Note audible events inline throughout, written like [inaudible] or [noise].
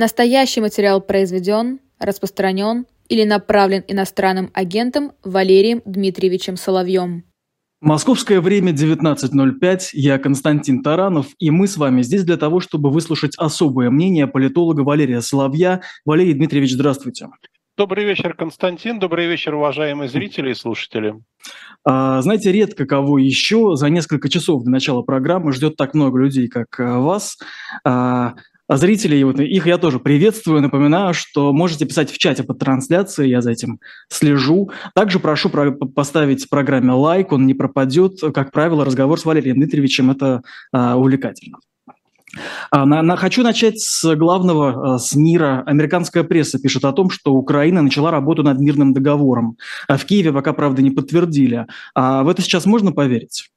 Настоящий материал произведен, распространен или направлен иностранным агентом Валерием Дмитриевичем Соловьем. Московское время 19.05. Я Константин Таранов, и мы с вами здесь для того, чтобы выслушать особое мнение политолога Валерия Соловья. Валерий Дмитриевич, здравствуйте. Добрый вечер, Константин. Добрый вечер, уважаемые зрители и слушатели. А, знаете, редко кого еще за несколько часов до начала программы ждет так много людей, как а, вас. А, а зрителей, вот их я тоже приветствую, напоминаю, что можете писать в чате под трансляцией, я за этим слежу. Также прошу про- поставить программе лайк, он не пропадет. Как правило, разговор с Валерием Дмитриевичем – это а, увлекательно. А, на, на, хочу начать с главного, а, с мира. Американская пресса пишет о том, что Украина начала работу над мирным договором. А в Киеве пока, правда, не подтвердили. А в это сейчас можно поверить?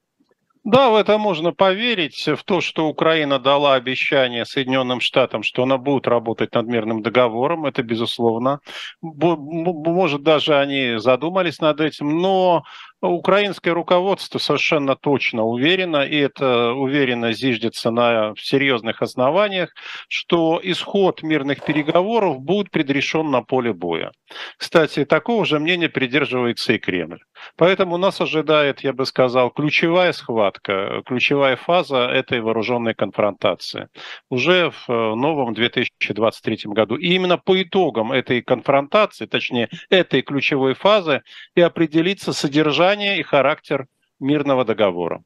Да, в это можно поверить, в то, что Украина дала обещание Соединенным Штатам, что она будет работать над мирным договором, это безусловно. Может, даже они задумались над этим, но Украинское руководство совершенно точно уверено, и эта уверенность зиждется на серьезных основаниях, что исход мирных переговоров будет предрешен на поле боя. Кстати, такого же мнения придерживается и Кремль. Поэтому нас ожидает, я бы сказал, ключевая схватка, ключевая фаза этой вооруженной конфронтации уже в э, новом 2023 году. И именно по итогам этой конфронтации, точнее, этой ключевой фазы и определится содержание содержание и характер мирного договора.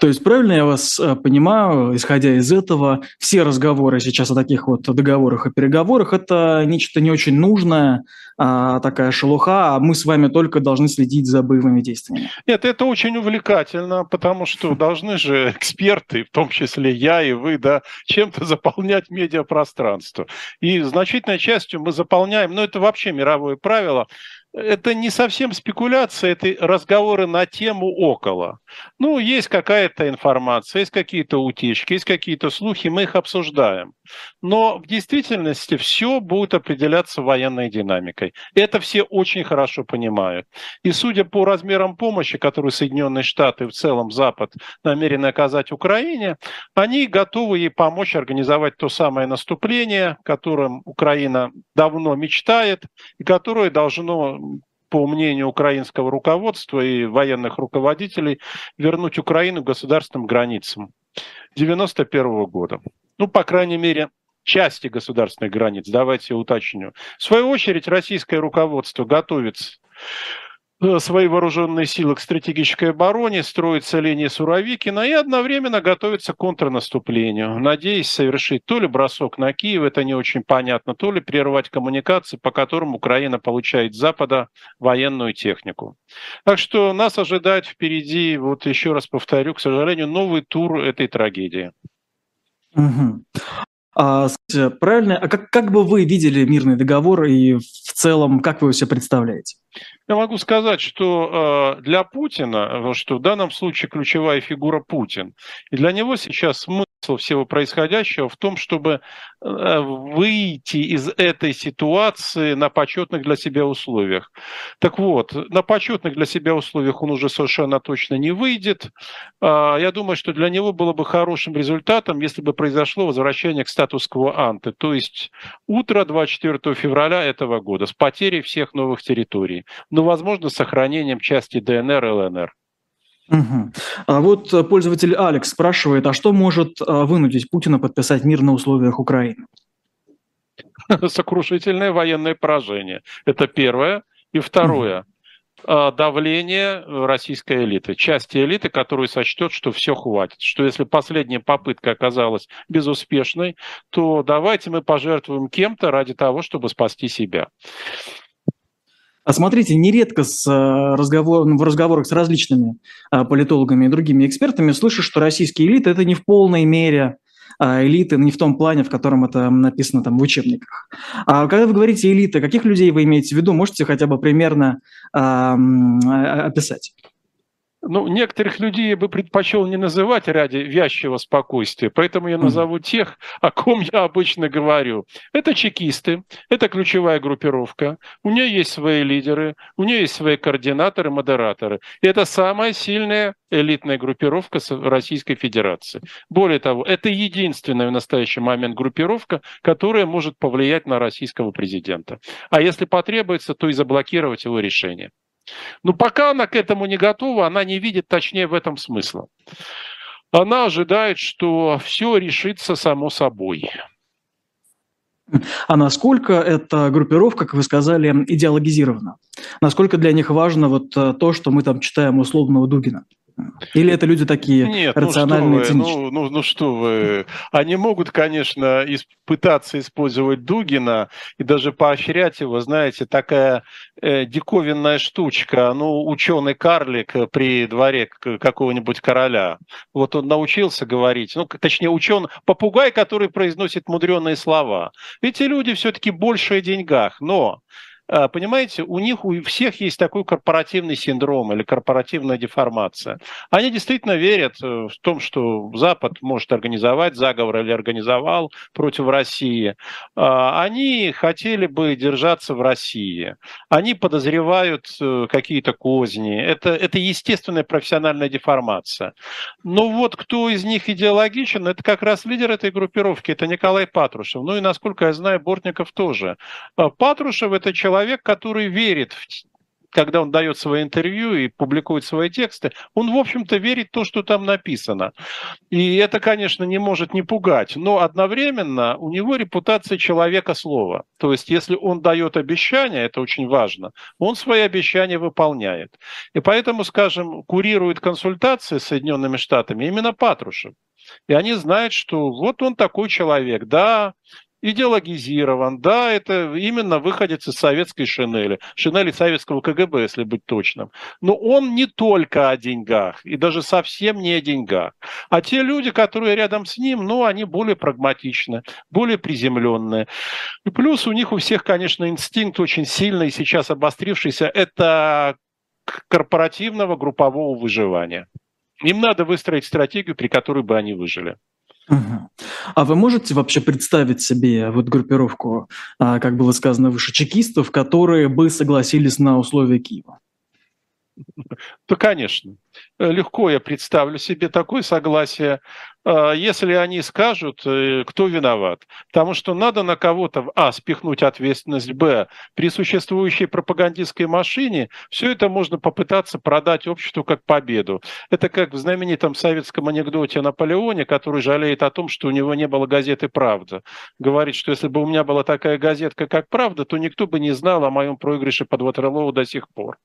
То есть правильно я вас э, понимаю, исходя из этого, все разговоры сейчас о таких вот договорах и переговорах – это нечто не очень нужное, а, такая шелуха, а мы с вами только должны следить за боевыми действиями. Нет, это очень увлекательно, потому что [laughs] должны же эксперты, в том числе я и вы, да, чем-то заполнять медиапространство. И значительной частью мы заполняем, ну это вообще мировое правило – это не совсем спекуляция, это разговоры на тему около. Ну, есть какая-то информация, есть какие-то утечки, есть какие-то слухи, мы их обсуждаем. Но в действительности все будет определяться военной динамикой. Это все очень хорошо понимают. И судя по размерам помощи, которую Соединенные Штаты и в целом Запад намерены оказать Украине, они готовы ей помочь организовать то самое наступление, которым Украина давно мечтает и которое должно по мнению украинского руководства и военных руководителей, вернуть Украину государственным границам 1991 года. Ну, по крайней мере, части государственных границ, давайте уточню. В свою очередь, российское руководство готовится свои вооруженные силы к стратегической обороне, строится линия Суровикина и одновременно готовится к контрнаступлению, надеясь совершить то ли бросок на Киев, это не очень понятно, то ли прервать коммуникации, по которым Украина получает с Запада военную технику. Так что нас ожидает впереди, вот еще раз повторю, к сожалению, новый тур этой трагедии. Угу. А, правильно, а как, как бы вы видели мирный договор и в целом, как вы его себе представляете? Я могу сказать, что э, для Путина, что в данном случае ключевая фигура Путин, и для него сейчас смысл всего происходящего в том, чтобы э, выйти из этой ситуации на почетных для себя условиях. Так вот, на почетных для себя условиях он уже совершенно точно не выйдет. А, я думаю, что для него было бы хорошим результатом, если бы произошло возвращение к статус-кво то есть утро 24 февраля этого года с потерей всех новых территорий но, возможно, с сохранением части ДНР и ЛНР. Угу. А вот пользователь Алекс спрашивает, а что может а, вынудить Путина подписать мир на условиях Украины? [laughs] Сокрушительное военное поражение. Это первое. И второе. Угу. Давление российской элиты. Части элиты, которую сочтет, что все хватит. Что если последняя попытка оказалась безуспешной, то давайте мы пожертвуем кем-то ради того, чтобы спасти себя. А смотрите, нередко с э, разговор, в разговорах с различными э, политологами и другими экспертами слышу, что российские элиты – это не в полной мере э, элиты, не в том плане, в котором это написано там в учебниках. А когда вы говорите элита, каких людей вы имеете в виду? Можете хотя бы примерно э, описать? Ну, некоторых людей я бы предпочел не называть ради вязчего спокойствия, поэтому я назову тех, [laughs] о ком я обычно говорю. Это чекисты, это ключевая группировка, у нее есть свои лидеры, у нее есть свои координаторы, модераторы. И это самая сильная элитная группировка Российской Федерации. Более того, это единственная в настоящий момент группировка, которая может повлиять на российского президента. А если потребуется, то и заблокировать его решение. Но пока она к этому не готова, она не видит точнее в этом смысла. Она ожидает, что все решится само собой. А насколько эта группировка, как вы сказали, идеологизирована? Насколько для них важно вот э, то, что мы там читаем условного Дугина? Или это люди такие Нет, ну рациональные, ну что, вы, ну, ну, ну что вы, они могут, конечно, исп- пытаться использовать Дугина и даже поощрять его, знаете, такая э, диковинная штучка, ну, ученый карлик при дворе какого-нибудь короля. Вот он научился говорить, ну, точнее, ученый, попугай, который произносит мудреные слова. Эти люди все-таки больше о деньгах, но понимаете, у них у всех есть такой корпоративный синдром или корпоративная деформация. Они действительно верят э, в том, что Запад может организовать заговор или организовал против России. А, они хотели бы держаться в России. Они подозревают э, какие-то козни. Это, это естественная профессиональная деформация. Но вот кто из них идеологичен, это как раз лидер этой группировки, это Николай Патрушев. Ну и, насколько я знаю, Бортников тоже. А, Патрушев – это человек, человек, который верит когда он дает свои интервью и публикует свои тексты, он, в общем-то, верит в то, что там написано. И это, конечно, не может не пугать, но одновременно у него репутация человека слова. То есть, если он дает обещания, это очень важно, он свои обещания выполняет. И поэтому, скажем, курирует консультации с Соединенными Штатами именно Патрушев. И они знают, что вот он такой человек, да, идеологизирован. Да, это именно выходец из советской шинели, шинели советского КГБ, если быть точным. Но он не только о деньгах, и даже совсем не о деньгах. А те люди, которые рядом с ним, ну, они более прагматичны, более приземленные. И плюс у них у всех, конечно, инстинкт очень сильный, сейчас обострившийся, это корпоративного группового выживания. Им надо выстроить стратегию, при которой бы они выжили. А вы можете вообще представить себе вот группировку, а, как было сказано выше, чекистов, которые бы согласились на условия Киева? То, конечно. Легко я представлю себе такое согласие, а, если они скажут, э, кто виноват. Потому что надо на кого-то, а, спихнуть ответственность, б, при существующей пропагандистской машине все это можно попытаться продать обществу как победу. Это как в знаменитом советском анекдоте о Наполеоне, который жалеет о том, что у него не было газеты «Правда». Говорит, что если бы у меня была такая газетка, как «Правда», то никто бы не знал о моем проигрыше под Ватерлоу до сих пор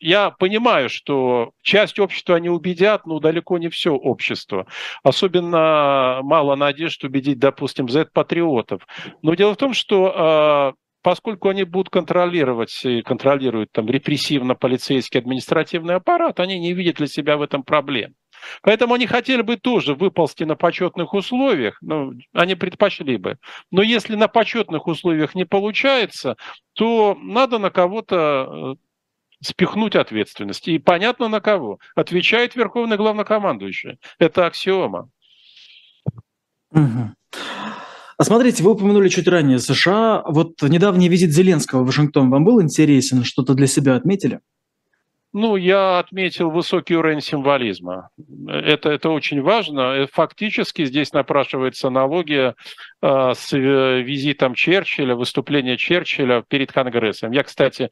я понимаю, что часть общества они убедят, но далеко не все общество. Особенно мало надежд убедить, допустим, Z-патриотов. Но дело в том, что а, поскольку они будут контролировать контролируют там репрессивно-полицейский административный аппарат, они не видят для себя в этом проблем. Поэтому они хотели бы тоже выползти на почетных условиях, ну, они предпочли бы. Но если на почетных условиях не получается, то надо на кого-то спихнуть ответственность. И понятно на кого. Отвечает верховный главнокомандующий. Это аксиома. А смотрите, вы упомянули чуть ранее США. Вот недавний визит Зеленского в Вашингтон вам был интересен? Что-то для себя отметили? Ну, я отметил высокий уровень символизма. Это, это очень важно. Фактически здесь напрашивается аналогия э, с э, визитом Черчилля, выступления Черчилля перед Конгрессом. Я, кстати,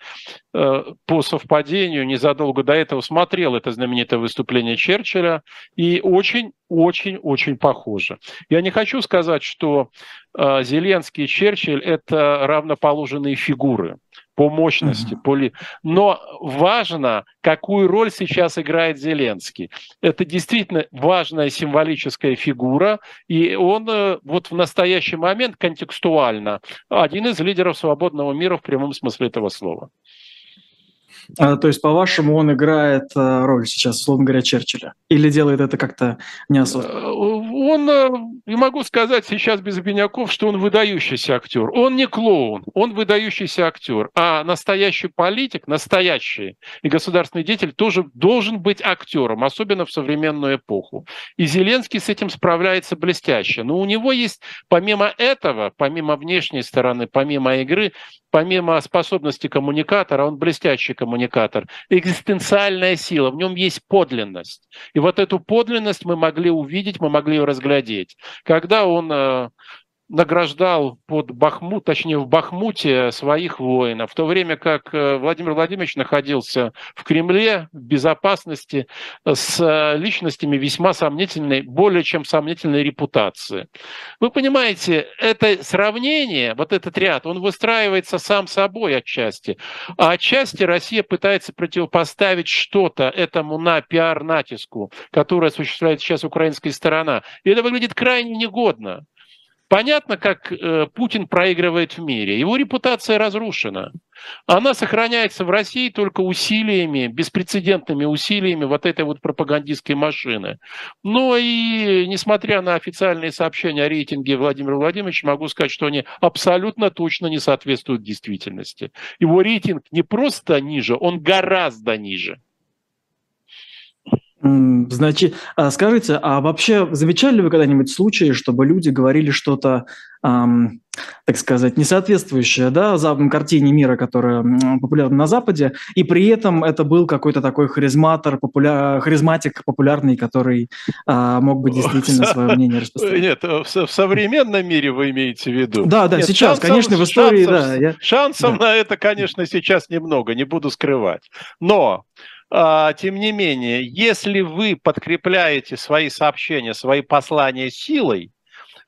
э, по совпадению незадолго до этого смотрел это знаменитое выступление Черчилля, и очень-очень-очень похоже. Я не хочу сказать, что э, Зеленский и Черчилль – это равноположенные фигуры по мощности, mm-hmm. по ли... но важно, какую роль сейчас играет Зеленский. Это действительно важная символическая фигура, и он э, вот в настоящий момент контекстуально один из лидеров свободного мира в прямом смысле этого слова. А, то есть, по-вашему, он играет э, роль сейчас, условно говоря, Черчилля? Или делает это как-то неосознанно? Э, он не могу сказать сейчас без обиняков, что он выдающийся актер. Он не клоун, он выдающийся актер. А настоящий политик, настоящий и государственный деятель тоже должен быть актером, особенно в современную эпоху. И Зеленский с этим справляется блестяще. Но у него есть, помимо этого, помимо внешней стороны, помимо игры, помимо способности коммуникатора, он блестящий коммуникатор, экзистенциальная сила, в нем есть подлинность. И вот эту подлинность мы могли увидеть, мы могли разглядеть. Когда он э, награждал под Бахмут, точнее в Бахмуте своих воинов, в то время как э, Владимир Владимирович находился в Кремле в безопасности с э, личностями весьма сомнительной, более чем сомнительной репутации. Вы понимаете, это сравнение, вот этот ряд, он выстраивается сам собой отчасти, а отчасти Россия пытается противопоставить что-то этому на пиар-натиску, который осуществляет сейчас украинская сторона. И это выглядит крайне негодно. Понятно, как э, Путин проигрывает в мире. Его репутация разрушена. Она сохраняется в России только усилиями, беспрецедентными усилиями вот этой вот пропагандистской машины. Но и несмотря на официальные сообщения о рейтинге Владимира Владимировича, могу сказать, что они абсолютно точно не соответствуют действительности. Его рейтинг не просто ниже, он гораздо ниже. Значит, а скажите, а вообще замечали ли вы когда-нибудь случаи, чтобы люди говорили что-то, эм, так сказать, несоответствующее да, западной картине мира, которая популярна на Западе, и при этом это был какой-то такой харизматор, популя... харизматик популярный, который э, мог бы действительно [laughs] свое мнение распространять? Нет, в, в современном мире вы имеете в виду? Да, да, Нет, сейчас, конечно, в истории, шансов, да. Я... Да. на это, конечно, сейчас немного, не буду скрывать. Но тем не менее, если вы подкрепляете свои сообщения, свои послания силой,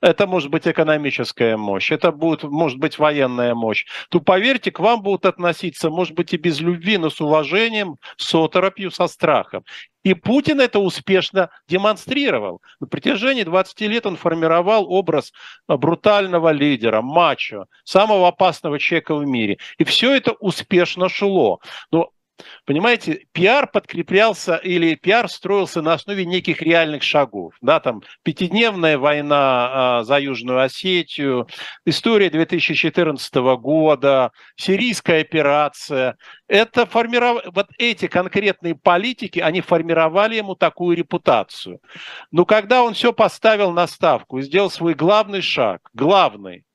это может быть экономическая мощь, это будет, может быть военная мощь, то поверьте, к вам будут относиться, может быть, и без любви, но с уважением, с оторопью, со страхом. И Путин это успешно демонстрировал. На протяжении 20 лет он формировал образ брутального лидера, мачо, самого опасного человека в мире. И все это успешно шло. Но Понимаете, пиар подкреплялся или пиар строился на основе неких реальных шагов. Да, там пятидневная война а, за Южную Осетию, история 2014 года, сирийская операция. Это формиров... Вот эти конкретные политики, они формировали ему такую репутацию. Но когда он все поставил на ставку и сделал свой главный шаг, главный,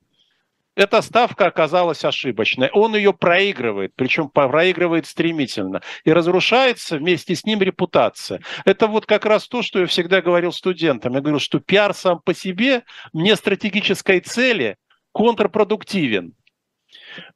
эта ставка оказалась ошибочной. Он ее проигрывает, причем проигрывает стремительно. И разрушается вместе с ним репутация. Это вот как раз то, что я всегда говорил студентам. Я говорил, что пиар сам по себе мне стратегической цели контрпродуктивен.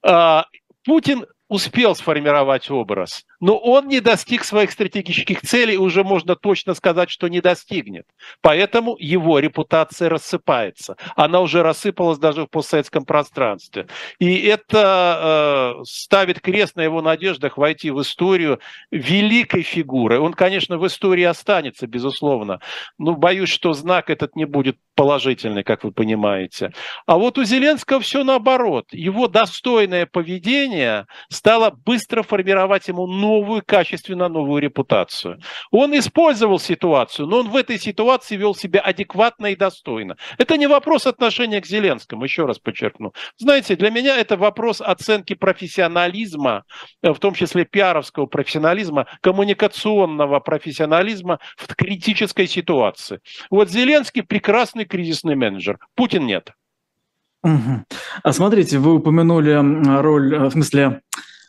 А, Путин успел сформировать образ, но он не достиг своих стратегических целей, уже можно точно сказать, что не достигнет. Поэтому его репутация рассыпается. Она уже рассыпалась даже в постсоветском пространстве. И это э, ставит крест на его надеждах войти в историю великой фигуры. Он, конечно, в истории останется, безусловно, но боюсь, что знак этот не будет положительный, как вы понимаете. А вот у Зеленского все наоборот. Его достойное поведение стало быстро формировать ему новую, качественно новую репутацию. Он использовал ситуацию, но он в этой ситуации вел себя адекватно и достойно. Это не вопрос отношения к Зеленскому, еще раз подчеркну. Знаете, для меня это вопрос оценки профессионализма, в том числе пиаровского профессионализма, коммуникационного профессионализма в критической ситуации. Вот Зеленский прекрасный кризисный менеджер, Путин нет. Угу. А смотрите, вы упомянули роль, э, в смысле,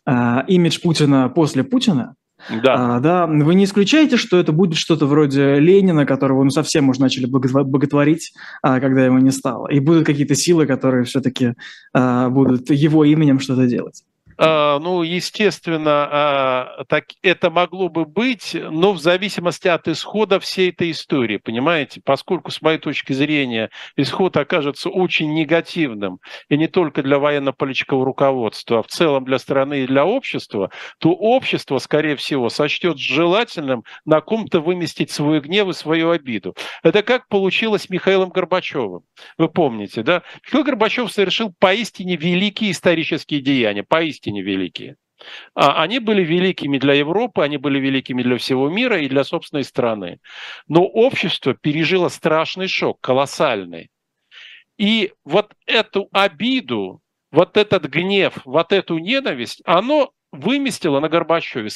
э, имидж Путина после Путина. Да. А, да. Вы не исключаете, что это будет что-то вроде Ленина, которого ну, совсем уже начали боготворить, а, когда его не стало. И будут какие-то силы, которые все-таки а, будут его именем что-то делать. А, ну, естественно, а, так это могло бы быть, но в зависимости от исхода всей этой истории, понимаете? Поскольку, с моей точки зрения, исход окажется очень негативным, и не только для военно-политического руководства, а в целом для страны и для общества, то общество, скорее всего, сочтет желательным на ком-то выместить свой гнев и свою обиду. Это как получилось с Михаилом Горбачевым. Вы помните, да? Михаил Горбачев совершил поистине великие исторические деяния, поистине поистине великие. А они были великими для Европы, они были великими для всего мира и для собственной страны. Но общество пережило страшный шок, колоссальный. И вот эту обиду, вот этот гнев, вот эту ненависть, оно выместила на Горбачеве.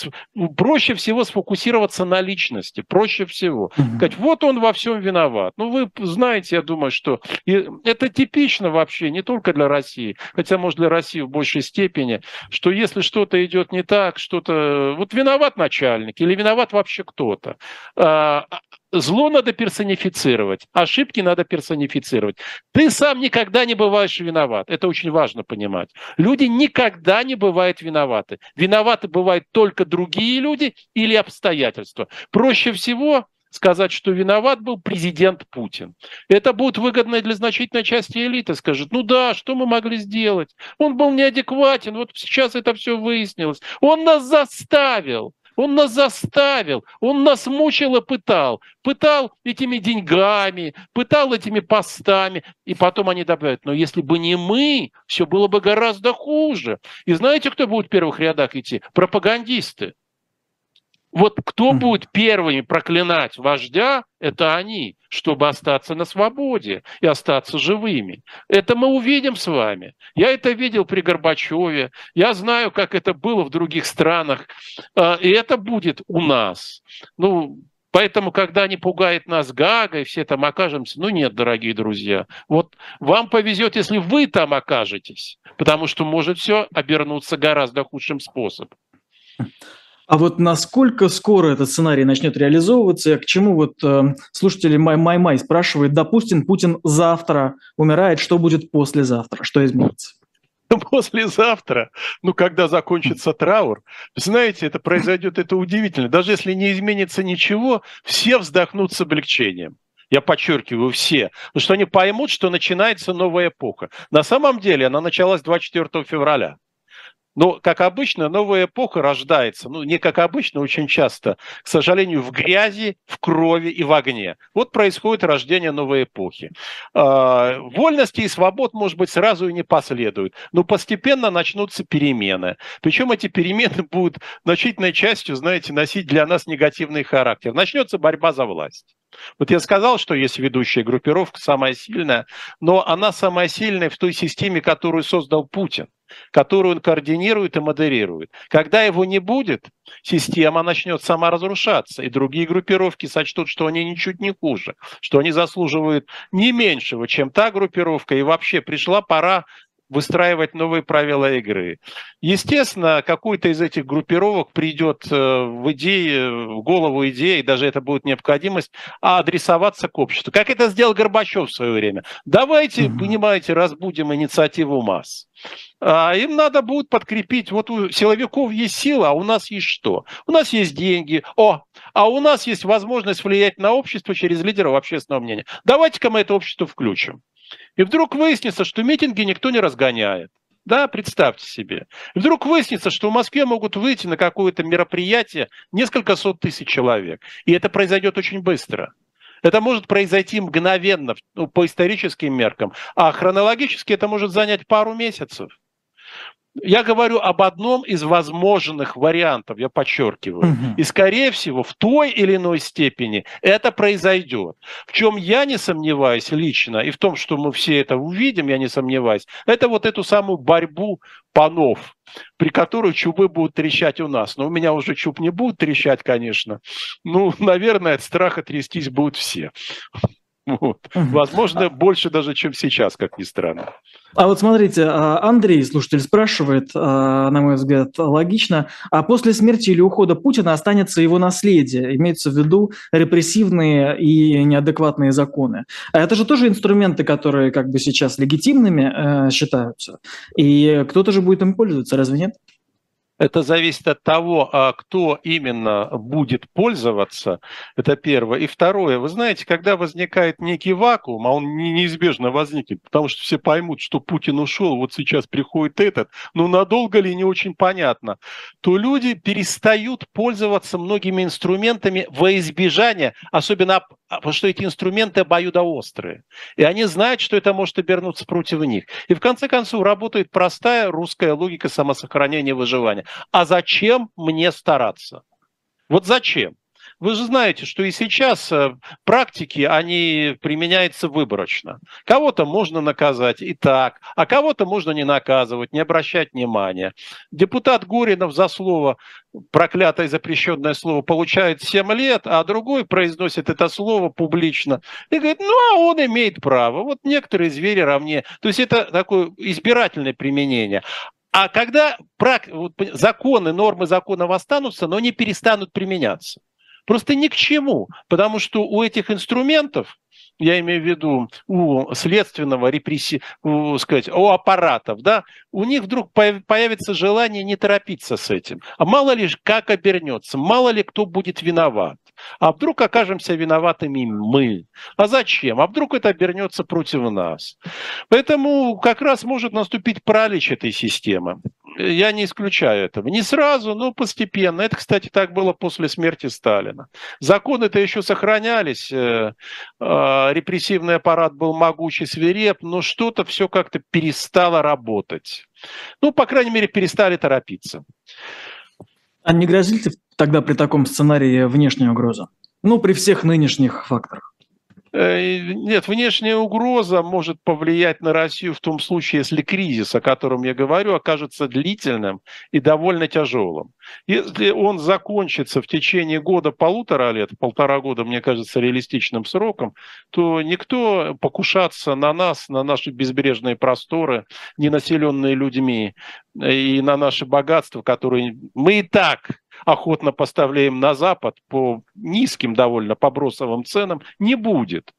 Проще всего сфокусироваться на личности, проще всего. Mm-hmm. Сказать, вот он во всем виноват. Ну, вы знаете, я думаю, что и это типично вообще не только для России, хотя, может, для России в большей степени, что если что-то идет не так, что-то... Вот виноват начальник или виноват вообще кто-то. Зло надо персонифицировать, ошибки надо персонифицировать. Ты сам никогда не бываешь виноват. Это очень важно понимать. Люди никогда не бывают виноваты. Виноваты бывают только другие люди или обстоятельства. Проще всего сказать, что виноват был президент Путин. Это будет выгодно для значительной части элиты. Скажет, ну да, что мы могли сделать? Он был неадекватен, вот сейчас это все выяснилось. Он нас заставил. Он нас заставил, он нас мучил и пытал. Пытал этими деньгами, пытал этими постами. И потом они добавят, но если бы не мы, все было бы гораздо хуже. И знаете, кто будет в первых рядах идти? Пропагандисты. Вот кто будет первыми проклинать вождя, это они, чтобы остаться на свободе и остаться живыми. Это мы увидим с вами. Я это видел при Горбачеве, я знаю, как это было в других странах, а, и это будет у нас. Ну, Поэтому, когда не пугает нас Гага, и все там окажемся, ну нет, дорогие друзья, вот вам повезет, если вы там окажетесь, потому что может все обернуться гораздо худшим способом. А вот насколько скоро этот сценарий начнет реализовываться, к чему вот э, слушатели Май-Май-Май спрашивает, допустим, Путин завтра умирает, что будет послезавтра, что изменится? [laughs] Послезавтра, ну, когда закончится траур, знаете, это произойдет, это удивительно. Даже если не изменится ничего, все вздохнут с облегчением. Я подчеркиваю, все. Потому что они поймут, что начинается новая эпоха. На самом деле она началась 24 февраля. Но, как обычно, новая эпоха рождается, ну, не как обычно, очень часто, к сожалению, в грязи, в крови и в огне. Вот происходит рождение новой эпохи. А, вольности и свобод, может быть, сразу и не последует, но постепенно начнутся перемены. Причем эти перемены будут значительной частью, знаете, носить для нас негативный характер. Начнется борьба за власть. Вот я сказал, что есть ведущая группировка, самая сильная, но она самая сильная в той системе, которую создал Путин которую он координирует и модерирует. Когда его не будет, система начнет сама разрушаться, и другие группировки сочтут, что они ничуть не хуже, что они заслуживают не меньшего, чем та группировка, и вообще пришла пора выстраивать новые правила игры. Естественно, какой-то из этих группировок придет э, в идеи, в голову идеи, даже это будет необходимость, а адресоваться к обществу. Как это сделал Горбачев в свое время. Давайте, mm понимаете, разбудим инициативу масс. А им надо будет подкрепить, вот у силовиков есть сила, а у нас есть что? У нас есть деньги, о, а у нас есть возможность влиять на общество через лидеров общественного мнения. Давайте-ка мы это общество включим. И вдруг выяснится, что митинги никто не разгоняет. Да, представьте себе. И вдруг выяснится, что в Москве могут выйти на какое-то мероприятие несколько сот тысяч человек. И это произойдет очень быстро. Это может произойти мгновенно ну, по историческим меркам, а хронологически это может занять пару месяцев. Я говорю об одном из возможных вариантов, я подчеркиваю. Угу. И, скорее всего, в той или иной степени это произойдет. В чем я не сомневаюсь лично, и в том, что мы все это увидим, я не сомневаюсь, это вот эту самую борьбу панов, при которой чубы будут трещать у нас. Но у меня уже чуб не будут трещать, конечно. Ну, наверное, от страха трястись будут все. [laughs] Вот. Возможно, больше даже, чем сейчас, как ни странно. А вот смотрите, а, Андрей, слушатель, спрашивает, а, на мой взгляд, логично, а после смерти или ухода Путина останется его наследие, имеется в виду репрессивные и неадекватные законы. А это же тоже инструменты, которые как бы сейчас легитимными э, считаются, и кто-то же будет им пользоваться, разве нет? Это зависит от того, а кто именно будет пользоваться. Это первое. И второе. Вы знаете, когда возникает некий вакуум, а он неизбежно возникнет, потому что все поймут, что Путин ушел, вот сейчас приходит этот, но надолго ли не очень понятно, то люди перестают пользоваться многими инструментами во избежание, особенно потому что эти инструменты обоюдоострые. И они знают, что это может обернуться против них. И в конце концов работает простая русская логика самосохранения и выживания. А зачем мне стараться? Вот зачем? Вы же знаете, что и сейчас э, практики, они применяются выборочно. Кого-то можно наказать и так, а кого-то можно не наказывать, не обращать внимания. Депутат Горинов за слово, проклятое запрещенное слово, получает 7 лет, а другой произносит это слово публично и говорит, ну, а он имеет право. Вот некоторые звери равнее. То есть это такое избирательное применение. А когда законы, нормы закона останутся, но не перестанут применяться. Просто ни к чему, потому что у этих инструментов, я имею в виду у следственного репрессии, у, сказать, у аппаратов, да, у них вдруг появится желание не торопиться с этим. А мало ли как обернется, мало ли кто будет виноват. А вдруг окажемся виноватыми мы? А зачем? А вдруг это обернется против нас? Поэтому как раз может наступить паралич этой системы. Я не исключаю этого. Не сразу, но постепенно. Это, кстати, так было после смерти Сталина. Законы-то еще сохранялись. Э, а, репрессивный аппарат был могучий, свиреп, но что-то все как-то перестало работать. Ну, по крайней мере, перестали торопиться. А не грозит ли тогда при таком сценарии внешняя угроза? Ну, при всех нынешних факторах. Э, нет, внешняя угроза может повлиять на Россию в том случае, если кризис, о котором я говорю, окажется длительным и довольно тяжелым. Если он закончится в течение года-полутора лет, полтора года, мне кажется, реалистичным сроком, то никто покушаться на нас, на наши безбрежные просторы, не населенные людьми, и на наши богатства, которые мы и так охотно поставляем на Запад по низким довольно, по бросовым ценам, не будет.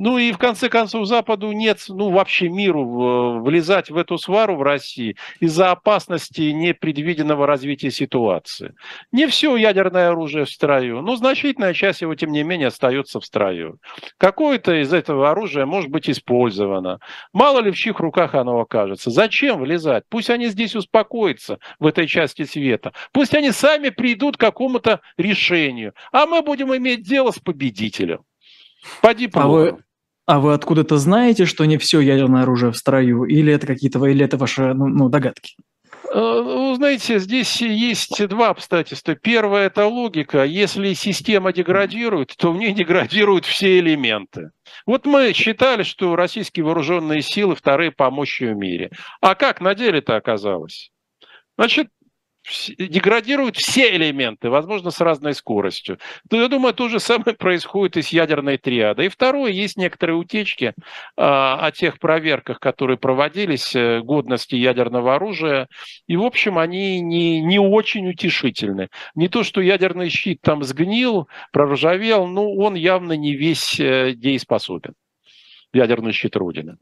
Ну и в конце концов Западу нет, ну вообще миру влезать в эту свару в России из-за опасности непредвиденного развития ситуации. Не все ядерное оружие в строю, но значительная часть его, тем не менее, остается в строю. Какое-то из этого оружия может быть использовано. Мало ли в чьих руках оно окажется. Зачем влезать? Пусть они здесь успокоятся в этой части света. Пусть они сами придут к какому-то решению. А мы будем иметь дело с победителем. Поди а вы, а вы откуда-то знаете, что не все ядерное оружие в строю? Или это какие-то или это ваши ну, ну, догадки? Э, ну, знаете, здесь есть два обстоятельства. Первое – это логика. Если система деградирует, то в ней деградируют все элементы. Вот мы считали, что российские вооруженные силы вторые по мощи в мире. А как на деле это оказалось? Значит, деградируют все элементы, возможно, с разной скоростью. То, я думаю, то же самое [laughs] происходит и с ядерной триадой. И второе, есть некоторые утечки а, о тех проверках, которые проводились, э, годности ядерного оружия. И, в общем, они не, не очень утешительны. Не то, что ядерный щит там сгнил, проржавел, но он явно не весь э, дееспособен. Ядерный щит Родины.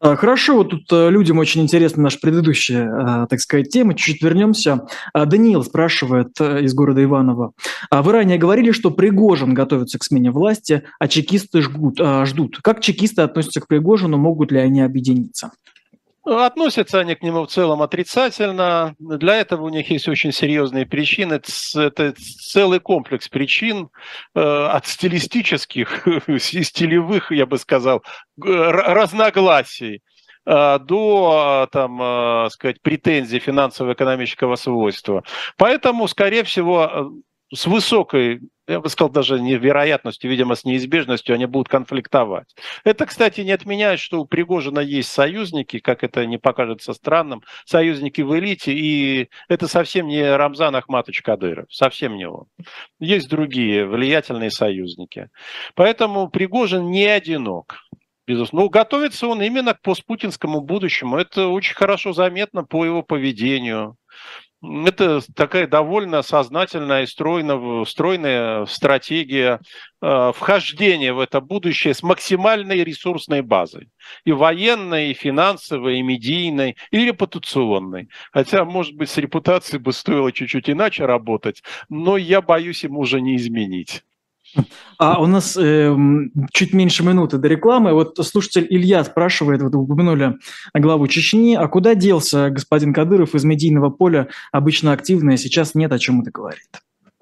А, хорошо, вот тут э, людям очень интересна наша предыдущая, э, так сказать, тема. Чуть-чуть вернемся. А, Даниил спрашивает э, из города Иваново. А вы ранее говорили, что Пригожин готовится к смене власти, а чекисты жгут, ждут. Как чекисты относятся к Пригожину, могут ли они объединиться? Относятся они к нему в целом отрицательно. Для этого у них есть очень серьезные причины. Это целый комплекс причин э, от стилистических, [laughs] стилевых, я бы сказал, разногласий э, до там, э, сказать, претензий финансово-экономического свойства. Поэтому, скорее всего, с высокой я бы сказал, даже невероятностью, видимо, с неизбежностью они будут конфликтовать. Это, кстати, не отменяет, что у Пригожина есть союзники, как это не покажется странным, союзники в элите, и это совсем не Рамзан Ахматович Кадыров, совсем не он. Есть другие влиятельные союзники. Поэтому Пригожин не одинок. Безусловно. Ну, готовится он именно к постпутинскому будущему. Это очень хорошо заметно по его поведению. Это такая довольно сознательная и стройная, стройная стратегия э, вхождения в это будущее с максимальной ресурсной базой. И военной, и финансовой, и медийной, и репутационной. Хотя, может быть, с репутацией бы стоило чуть-чуть иначе работать, но я боюсь ему уже не изменить. А у нас э, чуть меньше минуты до рекламы. Вот слушатель Илья спрашивает, вот упомянули главу Чечни, а куда делся господин Кадыров из медийного поля, обычно активный, а сейчас нет, о чем это говорит?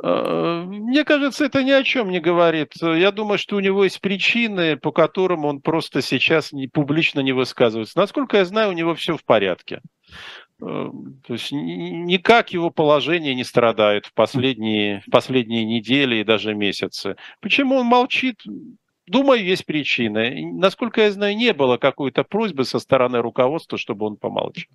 А, мне кажется, это ни о чем не говорит. Я думаю, что у него есть причины, по которым он просто сейчас не, публично не высказывается. Насколько я знаю, у него все в порядке. То есть никак его положение не страдает в последние, в последние недели и даже месяцы. Почему он молчит? Думаю, есть причина. Насколько я знаю, не было какой-то просьбы со стороны руководства, чтобы он помолчал.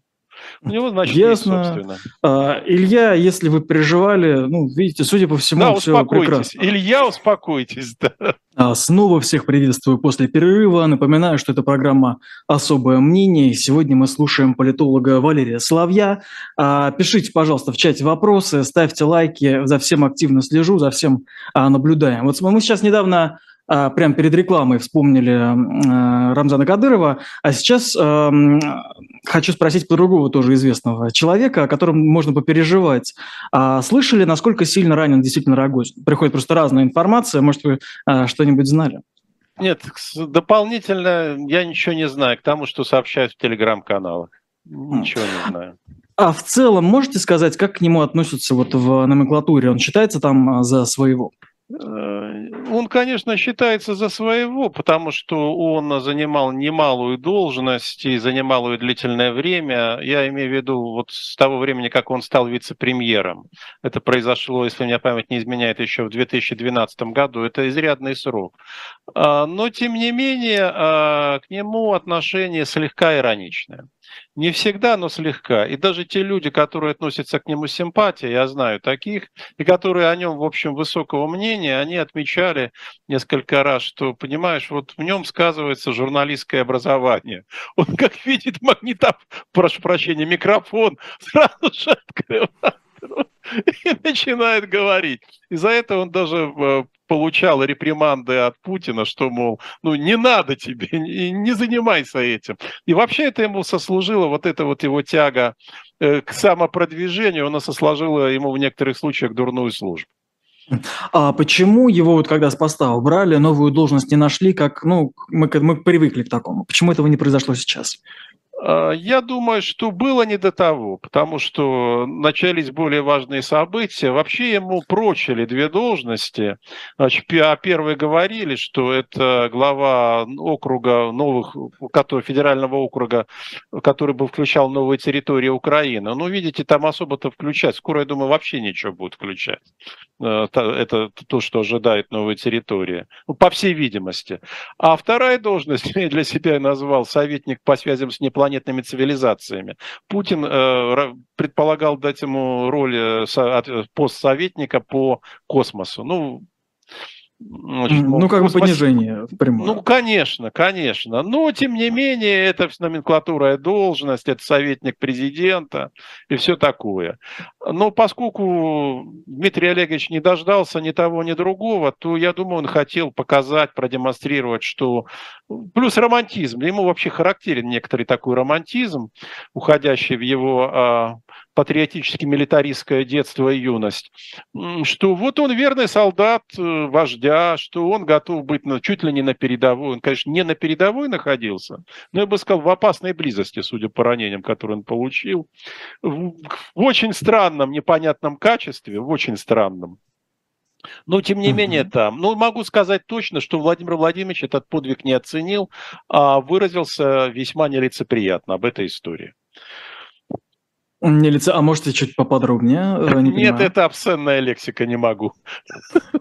У него, значит, Ясно. Есть, собственно. А, Илья, если вы переживали, ну, видите, судя по всему, да, все прекрасно. Илья, успокойтесь. Да. А, снова всех приветствую после перерыва. Напоминаю, что это программа «Особое мнение». Сегодня мы слушаем политолога Валерия Соловья. А, пишите, пожалуйста, в чате вопросы, ставьте лайки. За всем активно слежу, за всем наблюдаем. Вот мы сейчас недавно а, прямо перед рекламой вспомнили э, Рамзана Кадырова, а сейчас эм, хочу спросить про другого тоже известного человека, о котором можно попереживать. А слышали, насколько сильно ранен действительно Рогозин? Приходит просто разная информация, может, вы э, что-нибудь знали? Нет, дополнительно я ничего не знаю к тому, что сообщают в телеграм-каналах. Ничего не знаю. А в целом можете сказать, как к нему относятся вот в номенклатуре? Он считается там а, за своего? Он, конечно, считается за своего, потому что он занимал немалую должность и занимал ее длительное время. Я имею в виду вот с того времени, как он стал вице-премьером. Это произошло, если меня память не изменяет, еще в 2012 году. Это изрядный срок. А, но, тем не менее, а, к нему отношение слегка ироничное. Не всегда, но слегка. И даже те люди, которые относятся к нему с симпатией, я знаю таких, и которые о нем, в общем, высокого мнения, они отмечали несколько раз, что, понимаешь, вот в нем сказывается журналистское образование. Он [laughs] как видит магнитофон, прошу прощения, микрофон, сразу же открывает и начинает говорить. Из-за этого он даже э, получал реприманды от Путина, что, мол, ну не надо тебе, [laughs] не, не занимайся этим. И вообще это ему сослужило, вот эта вот его тяга э, к самопродвижению, она сослужила ему в некоторых случаях дурную службу. А почему его вот когда с поста убрали, новую должность не нашли, как, ну, мы, мы привыкли к такому? Почему этого не произошло сейчас? А, я думаю, что было не до того, потому что начались более важные события. Вообще ему прочили две должности. Значит, а первые говорили, что это глава округа новых, который, федерального округа, который бы включал новые территории Украины. Ну, видите, там особо-то включать. Скоро, я думаю, вообще ничего будет включать. Э, это то, что ожидает новые территории. Ну, по всей видимости. А вторая должность я [laughs] для себя назвал советник по связям с непланетарными инопланетными цивилизациями. Путин э, предполагал дать ему роль э, постсоветника по космосу. Ну, Ну, как бы понижение прямое. Ну, конечно, конечно. Но, тем не менее, это номенклатура должность, это советник президента и все такое. Но поскольку Дмитрий Олегович не дождался ни того, ни другого, то, я думаю, он хотел показать, продемонстрировать, что... Плюс романтизм. Ему вообще характерен некоторый такой романтизм, уходящий в его а, патриотически милитаристское детство и юность, что вот он верный солдат э, вождя, что он готов быть на, чуть ли не на передовой. Он, конечно, не на передовой находился, но я бы сказал, в опасной близости, судя по ранениям, которые он получил. В, в очень странном, непонятном качестве, в очень странном. Но, тем не менее, там. Ну, могу сказать точно, что Владимир Владимирович этот подвиг не оценил, а выразился весьма нелицеприятно об этой истории. Не лица, а можете чуть поподробнее? Э, не Нет, это обсценная лексика, не могу.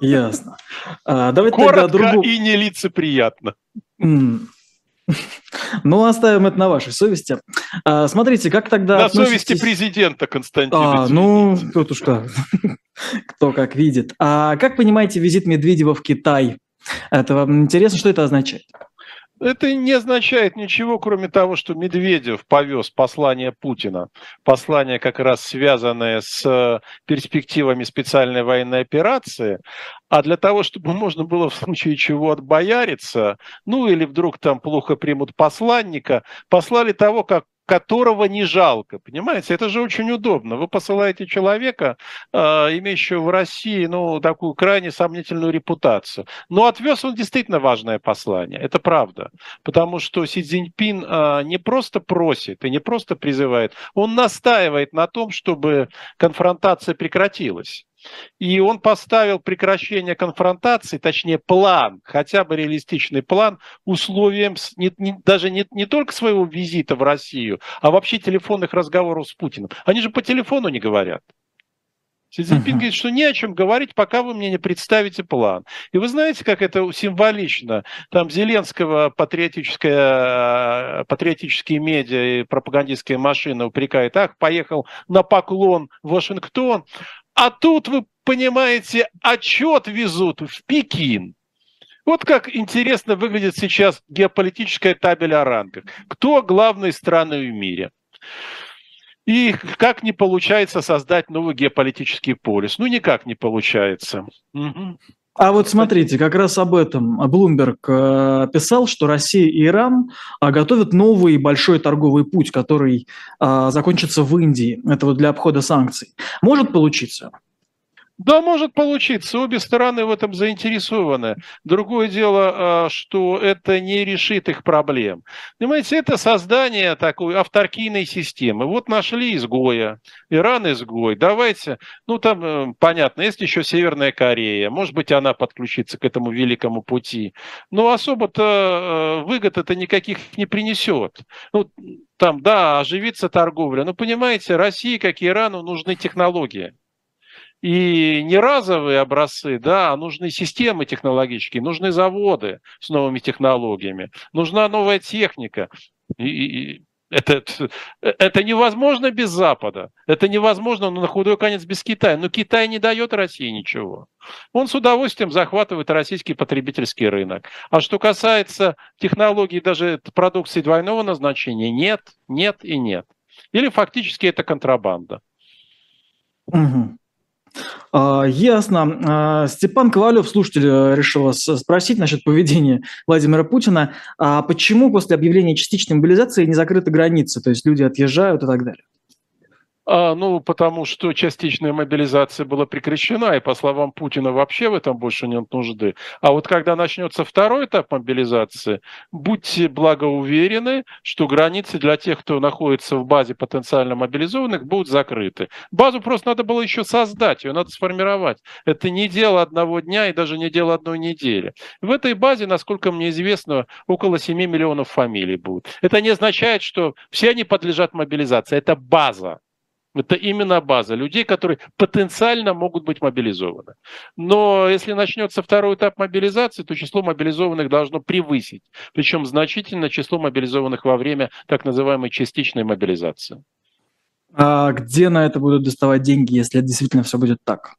Ясно. А, давайте Коротко тогда другу... и нелицеприятно. Ну, оставим это на вашей совести. А, смотрите, как тогда... На относитесь... совести президента, Константин. А, ну, тут уж как. [laughs] Кто как видит. А как понимаете визит Медведева в Китай? Это вам интересно, что это означает? Это не означает ничего, кроме того, что Медведев повез послание Путина, послание как раз связанное с э, перспективами специальной военной операции, а для того, чтобы можно было в случае чего отбояриться, ну или вдруг там плохо примут посланника, послали того, как которого не жалко, понимаете? Это же очень удобно. Вы посылаете человека, э, имеющего в России, ну, такую крайне сомнительную репутацию. Но отвез он действительно важное послание, это правда. Потому что Си Цзиньпин э, не просто просит и не просто призывает, он настаивает на том, чтобы конфронтация прекратилась. И он поставил прекращение конфронтации, точнее план, хотя бы реалистичный план, условием не, не, даже не, не только своего визита в Россию, а вообще телефонных разговоров с Путиным. Они же по телефону не говорят. Си Цзиньпин говорит, что не о чем говорить, пока вы мне не представите план. И вы знаете, как это символично. Там Зеленского патриотическая, патриотические медиа и пропагандистская машина упрекает, ах, поехал на поклон в Вашингтон, а тут, вы понимаете, отчет везут в Пекин. Вот как интересно выглядит сейчас геополитическая табель о рангах. Кто главные страны в мире? И как не получается создать новый геополитический полис? Ну, никак не получается. Угу. А вот смотрите, как раз об этом Блумберг э, писал, что Россия и Иран э, готовят новый большой торговый путь, который э, закончится в Индии. Это вот для обхода санкций. Может получиться? Да, может получиться. Обе стороны в этом заинтересованы. Другое дело, а, что это не решит их проблем. Понимаете, это создание такой авторкийной системы. Вот нашли изгоя, Иран изгой. Давайте, ну там, э, понятно, есть еще Северная Корея. Может быть, она подключится к этому великому пути. Но особо-то э, выгод это никаких не принесет. Ну, там, да, оживится торговля. Но понимаете, России, как и Ирану, нужны технологии. И не разовые образцы, да, а нужны системы технологические, нужны заводы с новыми технологиями, нужна новая техника. И, и это, это невозможно без Запада. Это невозможно ну, на худой конец без Китая. Но Китай не дает России ничего. Он с удовольствием захватывает российский потребительский рынок. А что касается технологий даже продукции двойного назначения, нет, нет и нет. Или фактически это контрабанда. Угу. А, ясно. А, Степан Ковалев, слушатель, э, решил вас спросить насчет поведения Владимира Путина. А почему после объявления частичной мобилизации не закрыты границы? То есть люди отъезжают и так далее. А, ну, потому что частичная мобилизация была прекращена, и по словам Путина вообще в этом больше нет нужды. А вот когда начнется второй этап мобилизации, будьте благоуверены, что границы для тех, кто находится в базе потенциально мобилизованных, будут закрыты. Базу просто надо было еще создать, ее надо сформировать. Это не дело одного дня и даже не дело одной недели. В этой базе, насколько мне известно, около 7 миллионов фамилий будет. Это не означает, что все они подлежат мобилизации. Это база. Это именно база людей, которые потенциально могут быть мобилизованы. Но если начнется второй этап мобилизации, то число мобилизованных должно превысить. Причем значительно число мобилизованных во время так называемой частичной мобилизации. А где на это будут доставать деньги, если действительно все будет так?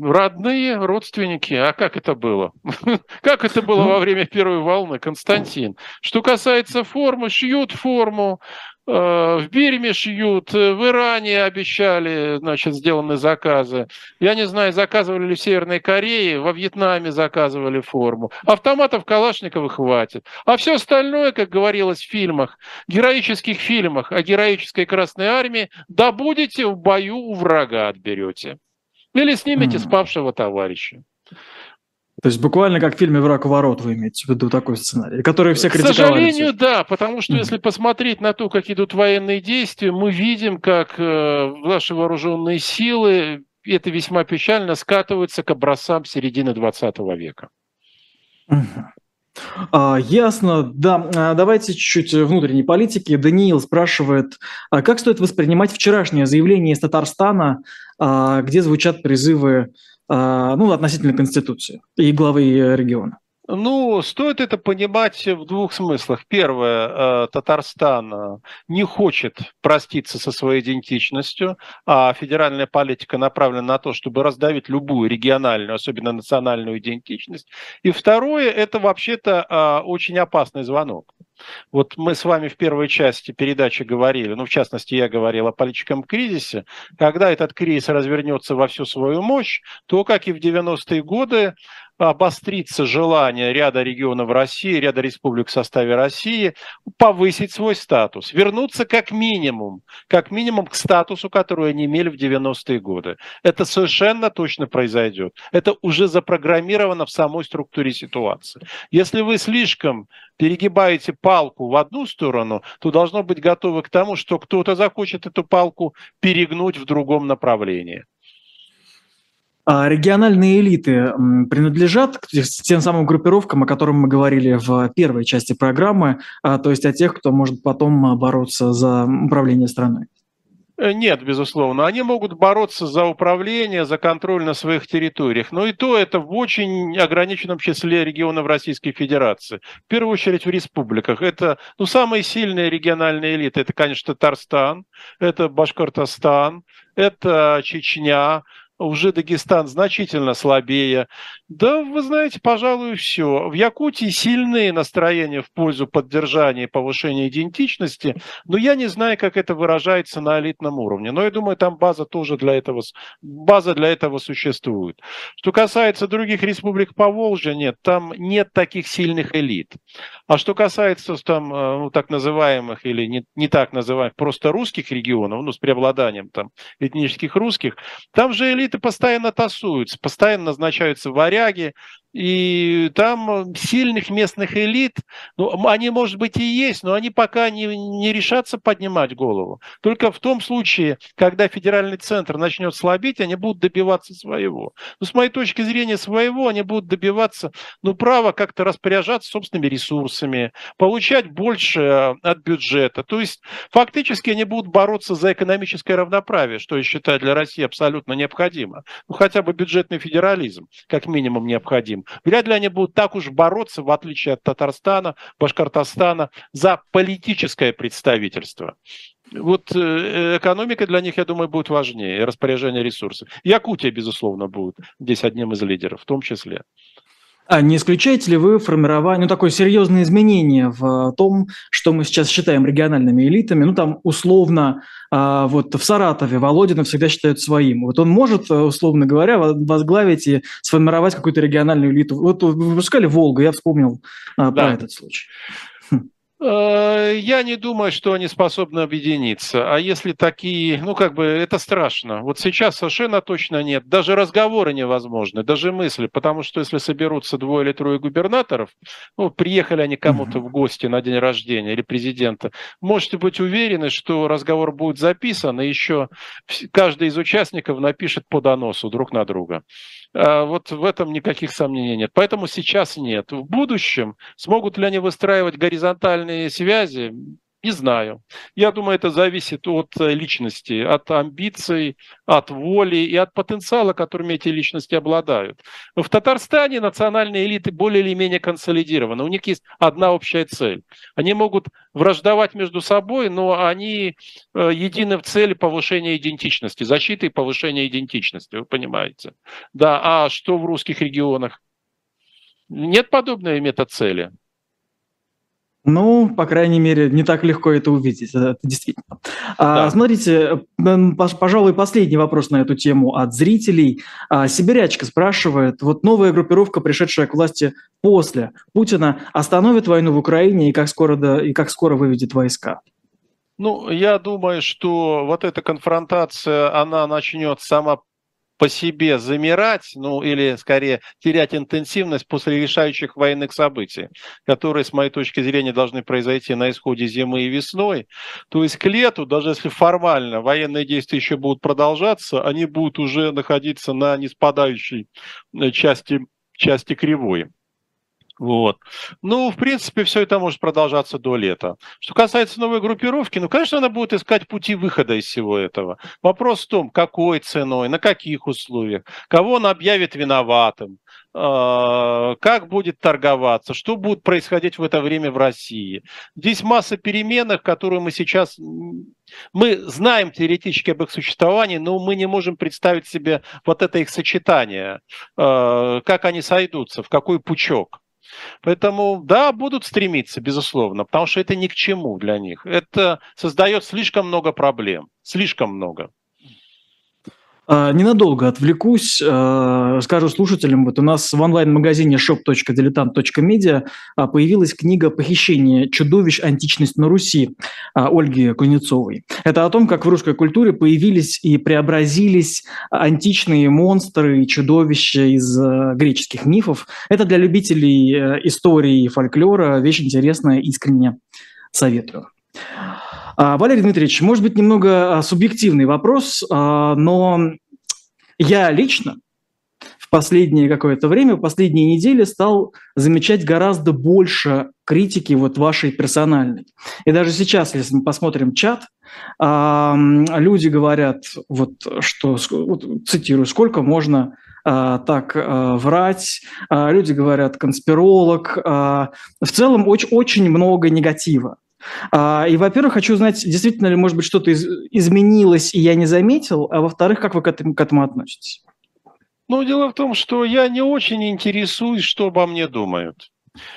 Родные, родственники. А как это было? [laughs] Как это было во время первой волны, Константин? Что касается формы, шьют форму, в Бирме шьют, э, в Иране обещали, значит, сделаны заказы. Я не знаю, заказывали ли в Северной Корее, во Вьетнаме заказывали форму. Автоматов Калашникова хватит. А все остальное, как говорилось в фильмах, героических фильмах о героической Красной Армии, добудете в бою у врага отберете. Или снимете спавшего товарища. То есть буквально как в фильме «Враг у ворот» вы имеете в виду такой сценарий, который все критиковали. К сожалению, да, потому что если посмотреть на то, как идут военные действия, мы видим, как э, наши вооруженные силы, это весьма печально, скатываются к образцам середины 20 века. Mm-hmm. А, ясно, да. А, давайте чуть-чуть внутренней политики. Даниил спрашивает, а как стоит воспринимать вчерашнее заявление из Татарстана, где звучат призывы ну, относительно Конституции и главы региона? Ну, стоит это понимать в двух смыслах. Первое, э, Татарстан э, не хочет проститься со своей идентичностью, а федеральная политика направлена на то, чтобы раздавить любую региональную, особенно национальную идентичность. И второе, это вообще-то э, очень опасный звонок. Вот мы с вами в первой части передачи говорили, ну, в частности, я говорил о политическом кризисе. Когда этот кризис развернется во всю свою мощь, то, как и в 90-е годы, обострится желание ряда регионов России, ряда республик в составе России повысить свой статус, вернуться как минимум, как минимум к статусу, который они имели в 90-е годы. Это совершенно точно произойдет. Это уже запрограммировано в самой структуре ситуации. Если вы слишком перегибаете палку в одну сторону, то должно быть готовы к тому, что кто-то захочет эту палку перегнуть в другом направлении. А региональные элиты принадлежат к тем самым группировкам, о которых мы говорили в первой части программы, а, то есть о тех, кто может потом бороться за управление страной? Э, нет, безусловно. Они могут бороться за управление, за контроль на своих территориях. Но и то это в очень ограниченном числе регионов Российской Федерации. В первую очередь в республиках. Это ну, самые сильные региональные элиты. Это, конечно, Татарстан, это Башкортостан, это Чечня, уже Дагестан значительно слабее. Да, вы знаете, пожалуй, все. В Якутии сильные настроения в пользу поддержания и повышения идентичности, но я не знаю, как это выражается на элитном уровне. Но я думаю, там база тоже для этого, база для этого существует. Что касается других республик по Волжье, нет, там нет таких сильных элит. А что касается там, э, ну, так называемых или не, не так называемых, просто русских регионов, ну, с преобладанием там этнических русских, там же элиты постоянно тасуются, постоянно назначаются варяги, и там сильных местных элит, ну, они, может быть, и есть, но они пока не, не решатся поднимать голову. Только в том случае, когда федеральный центр начнет слабеть, они будут добиваться своего. Но с моей точки зрения, своего они будут добиваться, ну, права как-то распоряжаться собственными ресурсами, получать больше э, от бюджета. То есть, фактически они будут бороться за экономическое равноправие, что я считаю для России абсолютно необходимо. Ну, хотя бы бюджетный федерализм, как минимум, необходим. Вряд ли они будут так уж бороться, в отличие от Татарстана, Башкортостана, за политическое представительство. Вот э, экономика для них, я думаю, будет важнее, распоряжение ресурсов. Якутия, безусловно, будет здесь одним из лидеров, в том числе. А не исключаете ли вы формирование, ну, такое серьезное изменение в том, что мы сейчас считаем региональными элитами? Ну, там, условно, а, вот в Саратове Володина всегда считают своим. Вот он может, э, условно говоря, возглавить и сформировать какую-то региональную элиту. Вот вы выпускали «Волга», я вспомнил да. про этот случай. Э, я не думаю, что они способны объединиться. А если такие, ну как бы это страшно. Вот сейчас совершенно точно нет. Даже разговоры невозможны, даже мысли. Потому что если соберутся двое или трое губернаторов, ну, приехали они кому-то в гости на день рождения или президента, можете быть уверены, что разговор будет записан, и еще каждый из участников напишет по доносу друг на друга. А, вот в этом никаких сомнений нет. Поэтому сейчас нет. В будущем смогут ли они выстраивать горизонтальные связи? Не знаю. Я думаю, это зависит от э, личности, от амбиций, от воли и от потенциала, которыми эти личности обладают. В Татарстане национальные элиты более или менее консолидированы. У них есть одна общая цель. Они могут враждовать между собой, но они э, едины в цели повышения идентичности, защиты и повышения идентичности, вы понимаете. Да, а что в русских регионах? Нет подобной метацели. Ну, по крайней мере, не так легко это увидеть, это действительно. А, да. А, смотрите, пожалуй, последний вопрос на эту тему от зрителей. А, Сибирячка спрашивает, вот новая группировка, пришедшая к власти после Путина, остановит войну в Украине и как скоро, да, и как скоро выведет войска? Ну, я думаю, что вот эта конфронтация, она начнет сама по себе замирать, ну или скорее терять интенсивность после решающих военных событий, которые, с моей точки зрения, должны произойти на исходе зимы и весной. То есть к лету, даже если формально военные действия еще будут продолжаться, они будут уже находиться на неспадающей э, части, части кривой. Вот. Ну, в принципе, все это может продолжаться до лета. Что касается новой группировки, ну, конечно, она будет искать пути выхода из всего этого. Вопрос в том, какой ценой, на каких условиях, кого он объявит виноватым, а, как будет торговаться, что будет происходить в это время в России. Здесь масса переменных, которые мы сейчас... Мы знаем теоретически об их существовании, но мы не можем представить себе вот это их сочетание, а, как они сойдутся, в какой пучок. Поэтому, да, будут стремиться, безусловно, потому что это ни к чему для них. Это создает слишком много проблем, слишком много. А, ненадолго отвлекусь, а, скажу слушателям, вот у нас в онлайн-магазине shop.diletant.media а, появилась книга «Похищение чудовищ. Античность на Руси» Ольги Кузнецовой. Это о том, как в русской культуре появились и преобразились античные монстры и чудовища из греческих мифов. Это для любителей э, истории и фольклора вещь интересная, искренне советую. А, Валерий Дмитриевич, может быть, немного а, субъективный вопрос, а, но я лично в последнее какое-то время, в последние недели стал замечать гораздо больше критики вот вашей персональной. И даже сейчас, если мы посмотрим чат, люди говорят, вот что, вот, цитирую, сколько можно так врать, люди говорят конспиролог. В целом очень, очень много негатива. И, во-первых, хочу узнать, действительно ли, может быть, что-то из, изменилось, и я не заметил, а во-вторых, как вы к этому, к этому относитесь? Ну, дело в том, что я не очень интересуюсь, что обо мне думают.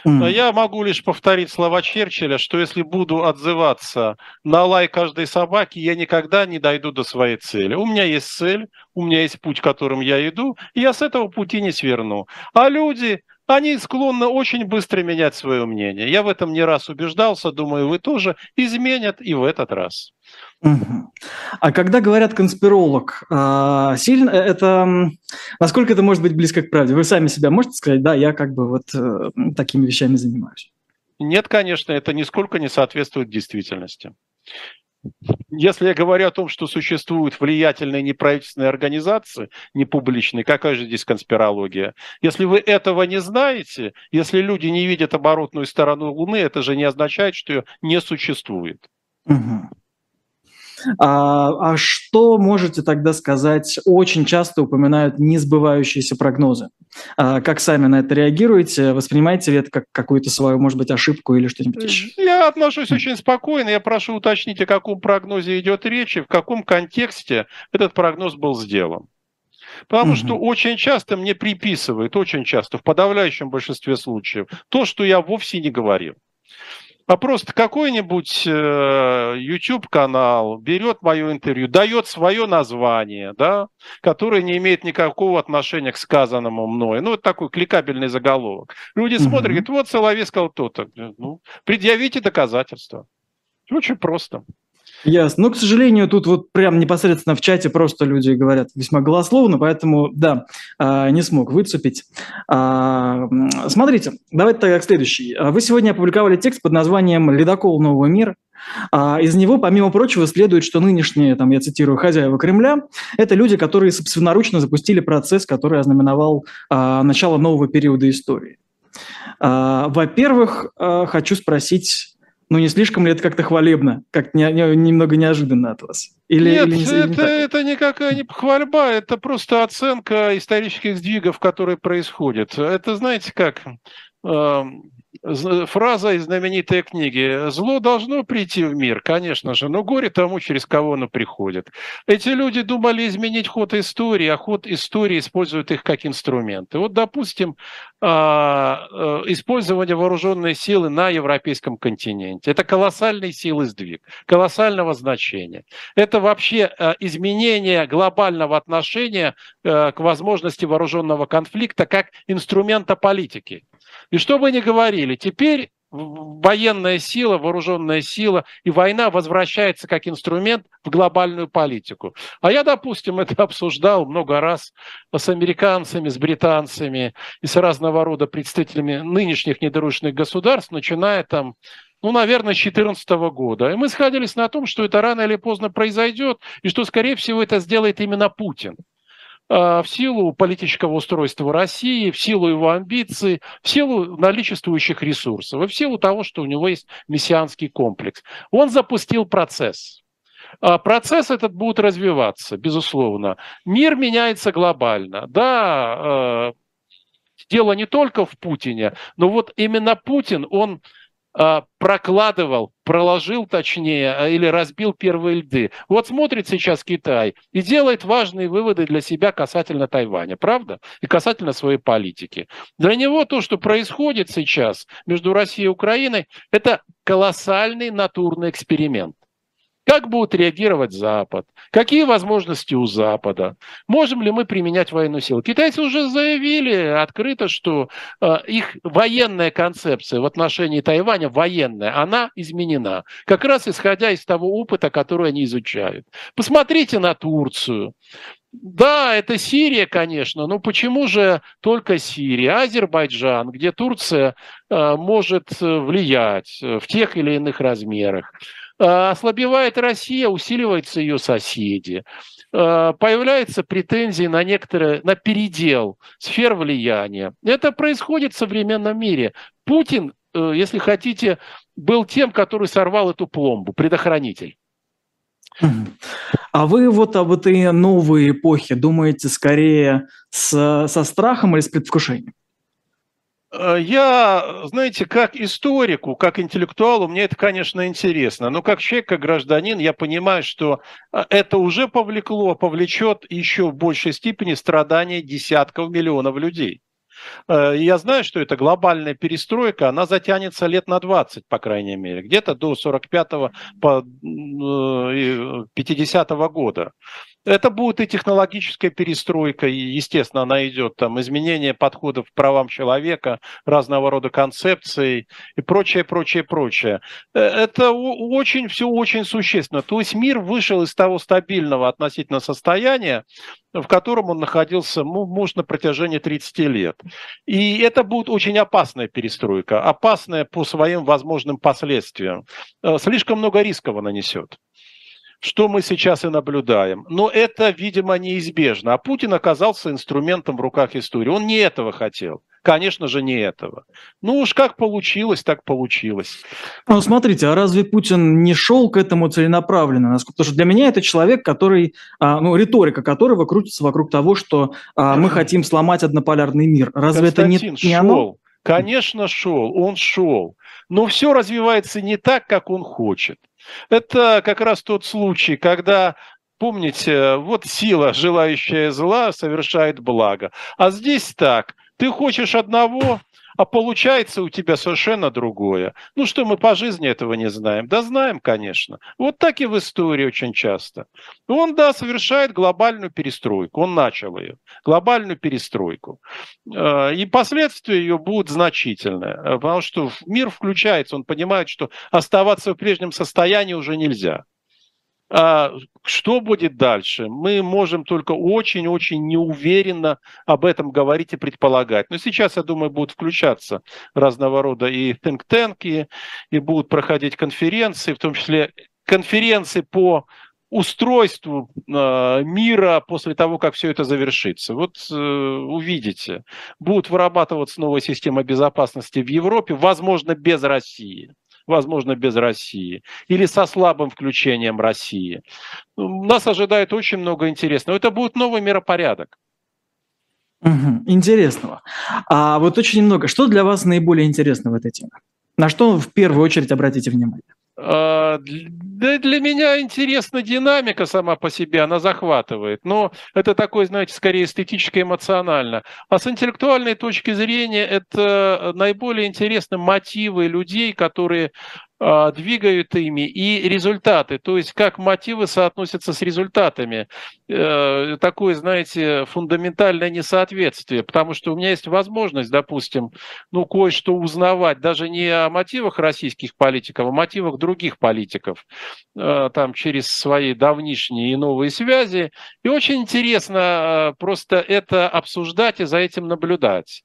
Mm. Я могу лишь повторить слова Черчилля, что если буду отзываться на лай каждой собаки, я никогда не дойду до своей цели. У меня есть цель, у меня есть путь, которым я иду, и я с этого пути не сверну. А люди, они склонны очень быстро менять свое мнение. Я в этом не раз убеждался, думаю, вы тоже изменят и в этот раз. А когда говорят конспиролог, а, сильно э, это насколько это может быть близко к правде? Вы сами себя можете сказать, да, я как бы вот э, такими вещами занимаюсь? Нет, конечно, это нисколько не соответствует действительности. Если я говорю о том, что существуют влиятельные неправительственные организации, не публичные, какая же здесь конспирология? Если вы этого не знаете, если люди не видят оборотную сторону Луны, это же не означает, что ее не существует. Угу. А, а что можете тогда сказать? Очень часто упоминают несбывающиеся прогнозы. А как сами на это реагируете? Воспринимаете ли это как какую-то свою, может быть, ошибку или что-нибудь еще? Я отношусь очень спокойно. Я прошу уточнить, о каком прогнозе идет речь и в каком контексте этот прогноз был сделан. Потому угу. что очень часто мне приписывают, очень часто, в подавляющем большинстве случаев, то, что я вовсе не говорил а просто какой-нибудь э, YouTube-канал берет мое интервью, дает свое название, да, которое не имеет никакого отношения к сказанному мной. Ну, это такой кликабельный заголовок. Люди смотрят, говорят, вот Соловей сказал то-то. Ну, предъявите доказательства. Очень просто. Ясно. Но, к сожалению, тут вот прям непосредственно в чате просто люди говорят весьма голословно, поэтому, да, а, не смог выцепить. А, смотрите, давайте тогда к следующей. Вы сегодня опубликовали текст под названием «Ледокол нового мира». А, из него, помимо прочего, следует, что нынешние, там, я цитирую, хозяева Кремля – это люди, которые собственноручно запустили процесс, который ознаменовал начало нового периода истории. Во-первых, хочу спросить ну, не слишком ли это как-то хвалебно, как не, не, немного неожиданно от вас? Или, Нет, или, это, не это никакая не похвальба, это просто оценка исторических сдвигов, которые происходят. Это, знаете как, эм, фраза из знаменитой книги «Зло должно прийти в мир, конечно же, но горе тому, через кого оно приходит». Эти люди думали изменить ход истории, а ход истории используют их как инструменты. Вот, допустим, а, э, использование вооруженной силы на европейском континенте. Это колоссальный силы сдвиг, колоссального значения. Это вообще э, изменение глобального отношения э, к возможности вооруженного конфликта как инструмента политики. И что бы ни говорили, теперь военная сила, вооруженная сила и война возвращается как инструмент в глобальную политику. А я, допустим, [laughs] это обсуждал много раз с американцами, с британцами и с разного рода представителями нынешних недружных государств, начиная там ну, наверное, с 2014 года. И мы сходились на том, что это рано или поздно произойдет, и что, скорее всего, это сделает именно Путин. А, в силу политического устройства России, в силу его амбиций, в силу наличествующих ресурсов и в силу того, что у него есть мессианский комплекс. Он запустил процесс. А, процесс этот будет развиваться, безусловно. Мир меняется глобально. Да, а, дело не только в Путине, но вот именно Путин, он прокладывал, проложил точнее, а, или разбил первые льды. Вот смотрит сейчас Китай и делает важные выводы для себя касательно Тайваня, правда? И касательно своей политики. Для него то, что происходит сейчас между Россией и Украиной, это колоссальный натурный эксперимент. Как будет реагировать Запад? Какие возможности у Запада? Можем ли мы применять военную силу? Китайцы уже заявили открыто, что э, их военная концепция в отношении Тайваня, военная, она изменена. Как раз исходя из того опыта, который они изучают. Посмотрите на Турцию. Да, это Сирия, конечно, но почему же только Сирия? Азербайджан, где Турция э, может влиять в тех или иных размерах. Ослабевает Россия, усиливаются ее соседи. Появляются претензии на некоторые, на передел сфер влияния. Это происходит в современном мире. Путин, если хотите, был тем, который сорвал эту пломбу, предохранитель. А вы вот об этой новой эпохе думаете скорее с, со страхом или с предвкушением? Э, я, знаете, как историку, как интеллектуалу, мне это, конечно, интересно. Но как человек, как гражданин, я понимаю, что э, это уже повлекло, повлечет еще в большей степени страдания десятков миллионов людей. Э, я знаю, что это глобальная перестройка, она затянется лет на 20, по крайней мере, где-то до 45-го, 50-го года. Это будет и технологическая перестройка, и, естественно, она идет, там, изменение подходов к правам человека, разного рода концепций и прочее, прочее, прочее. Э, это очень, все очень существенно. То есть мир вышел из того стабильного относительно состояния, в котором он находился, ну, может, на протяжении 30 лет. И это будет очень опасная перестройка, опасная по своим возможным последствиям. Э, слишком много рисков она несет что мы сейчас и наблюдаем. Но это, видимо, неизбежно. А Путин оказался инструментом в руках истории. Он не этого хотел. Конечно же, не этого. Ну уж как получилось, так получилось. Ну, смотрите, а разве Путин не шел к этому целенаправленно? Потому что для меня это человек, который, а, ну, риторика которого крутится вокруг того, что а, мы хотим сломать однополярный мир. Разве это не, не шел. оно? Конечно, шел, он шел. Но все развивается не так, как он хочет. Это как раз тот случай, когда Помните, вот сила, желающая зла, совершает благо. А здесь так, ты хочешь одного, а получается у тебя совершенно другое. Ну что, мы по жизни этого не знаем? Да знаем, конечно. Вот так и в истории очень часто. Он, да, совершает глобальную перестройку. Он начал ее. Глобальную перестройку. Э, и последствия ее будут значительные. Потому что мир включается, он понимает, что оставаться в прежнем состоянии уже нельзя. А что будет дальше? Мы можем только очень-очень неуверенно об этом говорить и предполагать. Но сейчас, я думаю, будут включаться разного рода и think-танки, и будут проходить конференции, в том числе конференции по устройству э, мира после того, как все это завершится. Вот э, увидите, будут вырабатываться новая система безопасности в Европе, возможно, без России возможно, без России, или со слабым включением России. Нас ожидает очень много интересного. Это будет новый миропорядок. Угу, интересного. А вот очень много. Что для вас наиболее интересно в этой теме? На что в первую очередь обратите внимание? А, да для меня интересна динамика сама по себе, она захватывает. Но это такое, знаете, скорее эстетически эмоционально. А с интеллектуальной точки зрения это наиболее интересны мотивы людей, которые двигают ими и результаты, то есть как мотивы соотносятся с результатами. Э, такое, знаете, фундаментальное несоответствие, потому что у меня есть возможность, допустим, ну, кое-что узнавать, даже не о мотивах российских политиков, а о мотивах других политиков, э, там, через свои давнишние и новые связи. И очень интересно э, просто это обсуждать и за этим наблюдать.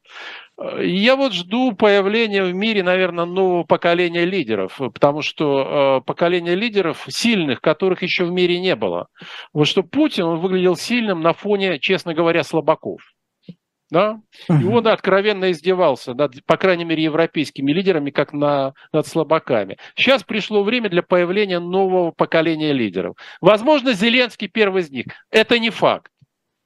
Я вот жду появления в мире, наверное, нового поколения лидеров, потому что э, поколение лидеров сильных, которых еще в мире не было. Вот что Путин, он выглядел сильным на фоне, честно говоря, слабаков. Да? И он откровенно издевался над, по крайней мере, европейскими лидерами, как на, над слабаками. Сейчас пришло время для появления нового поколения лидеров. Возможно, Зеленский первый из них. Это не факт.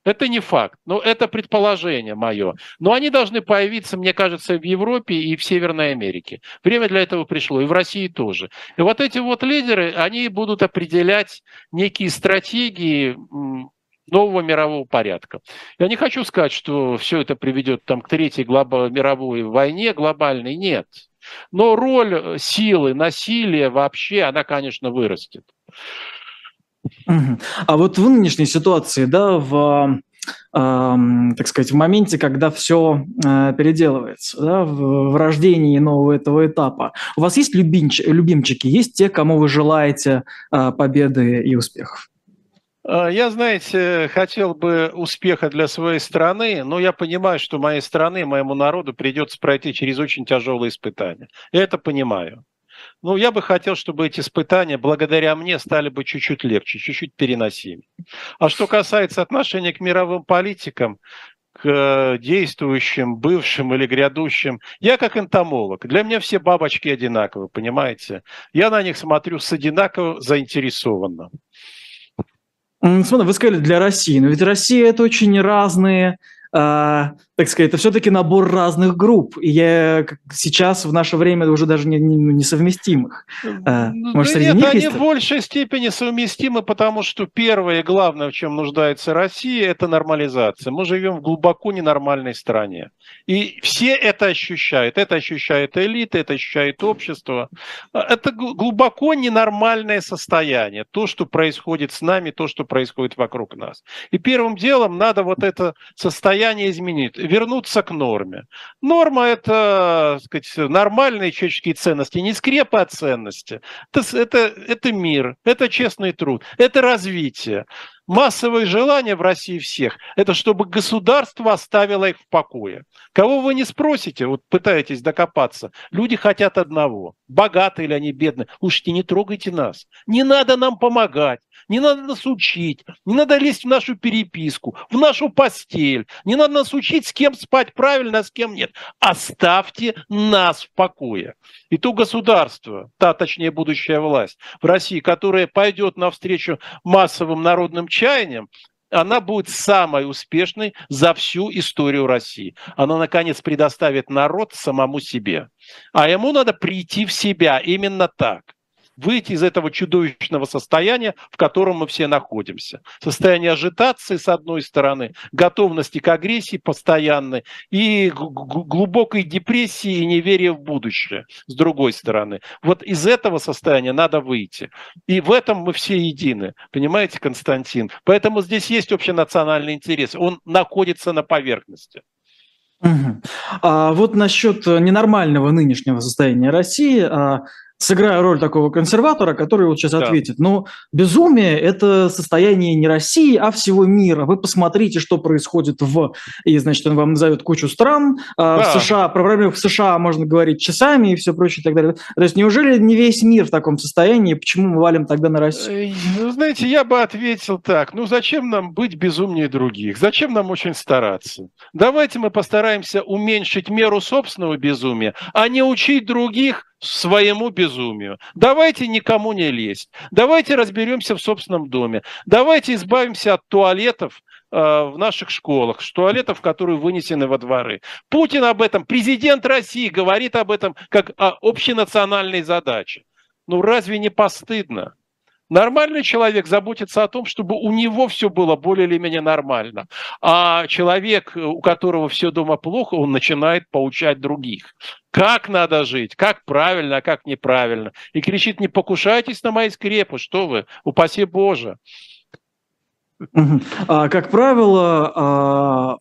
Это не факт, но это предположение мое. Но они должны появиться, мне кажется, в Европе и в Северной Америке. Время для этого пришло, и в России тоже. И вот эти вот лидеры, они будут определять некие стратегии нового мирового порядка. Я не хочу сказать, что все это приведет там, к третьей глобо- мировой войне глобальной, нет. Но роль силы, насилия вообще, она, конечно, вырастет. А вот в нынешней ситуации, да, в так сказать, в моменте, когда все э, переделывается, да, в, рождении нового этого этапа. У вас есть любимч, любимчики, есть те, кому вы желаете э, победы и успехов? А, я, знаете, хотел бы успеха для своей страны, но я понимаю, что моей страны, моему народу придется пройти через очень тяжелые испытания. Я это понимаю. Ну, я бы хотел, чтобы эти испытания благодаря мне стали бы чуть-чуть легче, чуть-чуть переносимее. А что касается отношения к мировым политикам, к э, действующим, бывшим или грядущим. Я как энтомолог. Для меня все бабочки одинаковы, понимаете? Я на них смотрю с одинаково заинтересованно. Смотри, вы сказали для России, но ведь Россия это очень разные а, так сказать, это все-таки набор разных групп. И я сейчас в наше время уже даже не, не, ну, несовместимых. А, может, да нет, них они есть... в большей степени совместимы, потому что первое и главное, в чем нуждается Россия, это нормализация. Мы живем в глубоко ненормальной стране. И все это ощущают. Это ощущает элита, это ощущает общество. Это глубоко ненормальное состояние. То, что происходит с нами, то, что происходит вокруг нас. И первым делом надо вот это состояние состояние изменить, вернуться к норме. Норма – это так сказать, нормальные человеческие ценности, не скрепы от ценности. Это, это, это мир, это честный труд, это развитие. Массовое желание в России всех – это чтобы государство оставило их в покое. Кого вы не спросите, вот пытаетесь докопаться, люди хотят одного – богатые или они бедные. Слушайте, не трогайте нас, не надо нам помогать, не надо нас учить, не надо лезть в нашу переписку, в нашу постель, не надо нас учить, с кем спать правильно, а с кем нет. Оставьте нас в покое. И то государство, та, точнее, будущая власть в России, которая пойдет навстречу массовым народным чаяниям, она будет самой успешной за всю историю России. Она, наконец, предоставит народ самому себе. А ему надо прийти в себя именно так выйти из этого чудовищного состояния, в котором мы все находимся. Состояние ажитации, с одной стороны, готовности к агрессии постоянной и глубокой депрессии и неверия в будущее, с другой стороны. Вот из этого состояния надо выйти. И в этом мы все едины. Понимаете, Константин? Поэтому здесь есть общенациональный интерес. Он находится на поверхности. Угу. А вот насчет ненормального нынешнего состояния России, а, сыграю роль такого консерватора, который вот сейчас да. ответит. Но безумие – это состояние не России, а всего мира. Вы посмотрите, что происходит в... И, значит, он вам назовет кучу стран. А, да. В США, про проблемы в США можно говорить часами и все прочее и так далее. То есть неужели не весь мир в таком состоянии? Почему мы валим тогда на Россию? Ну, знаете, я бы ответил так. Ну, зачем нам быть безумнее других? Зачем нам очень стараться? Давайте мы постараемся уменьшить меру собственного безумия, а не учить других своему безумию. Давайте никому не лезть. Давайте разберемся в собственном доме. Давайте избавимся от туалетов э, в наших школах, туалетов, которые вынесены во дворы. Путин об этом, президент России говорит об этом как о общенациональной задаче. Ну разве не постыдно? Нормальный человек заботится о том, чтобы у него все было более или менее нормально. А человек, у которого все дома плохо, он начинает поучать других. Как надо жить, как правильно, а как неправильно. И кричит, не покушайтесь на мои скрепы, что вы, упаси Боже. А, как правило, а,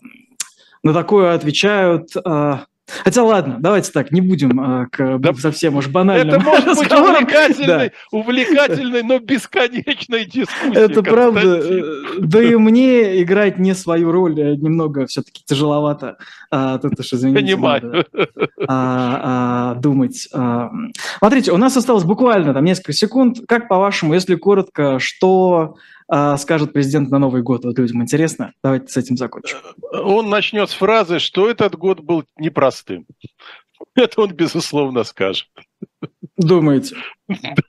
на такое отвечают а, Хотя ладно, давайте так, не будем э, к да, совсем уж банальным Это может быть увлекательной, да. увлекательной, но бесконечной дискуссией. Это правда. Да и мне играть не свою роль э, немного все-таки тяжеловато. А, тут уж, извините, Понимаю. а, а, думать. А, смотрите, у нас осталось буквально там несколько секунд. Как по-вашему, если коротко, что а, скажет президент на Новый год? Вот людям интересно. Давайте с этим закончим. Он начнет с фразы, что этот год был непростым. [laughs] Это он, безусловно, скажет. Думаете?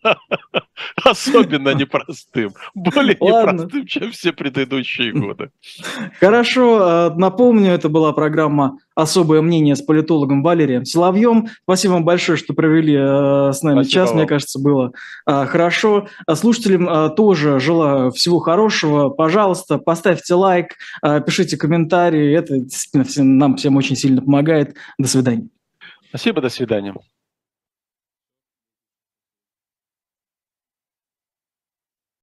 Да, [laughs] особенно непростым. Более Ладно. непростым, чем все предыдущие [laughs] годы. Хорошо, э, напомню, это была программа «Особое мнение» с политологом Валерием Соловьем. Спасибо вам большое, что провели э, с нами Спасибо час. Вам. Мне кажется, было э, хорошо. Слушателям тоже желаю всего хорошего. Пожалуйста, поставьте лайк, пишите комментарии. Это действительно нам всем очень сильно помогает. До свидания. Спасибо, до свидания.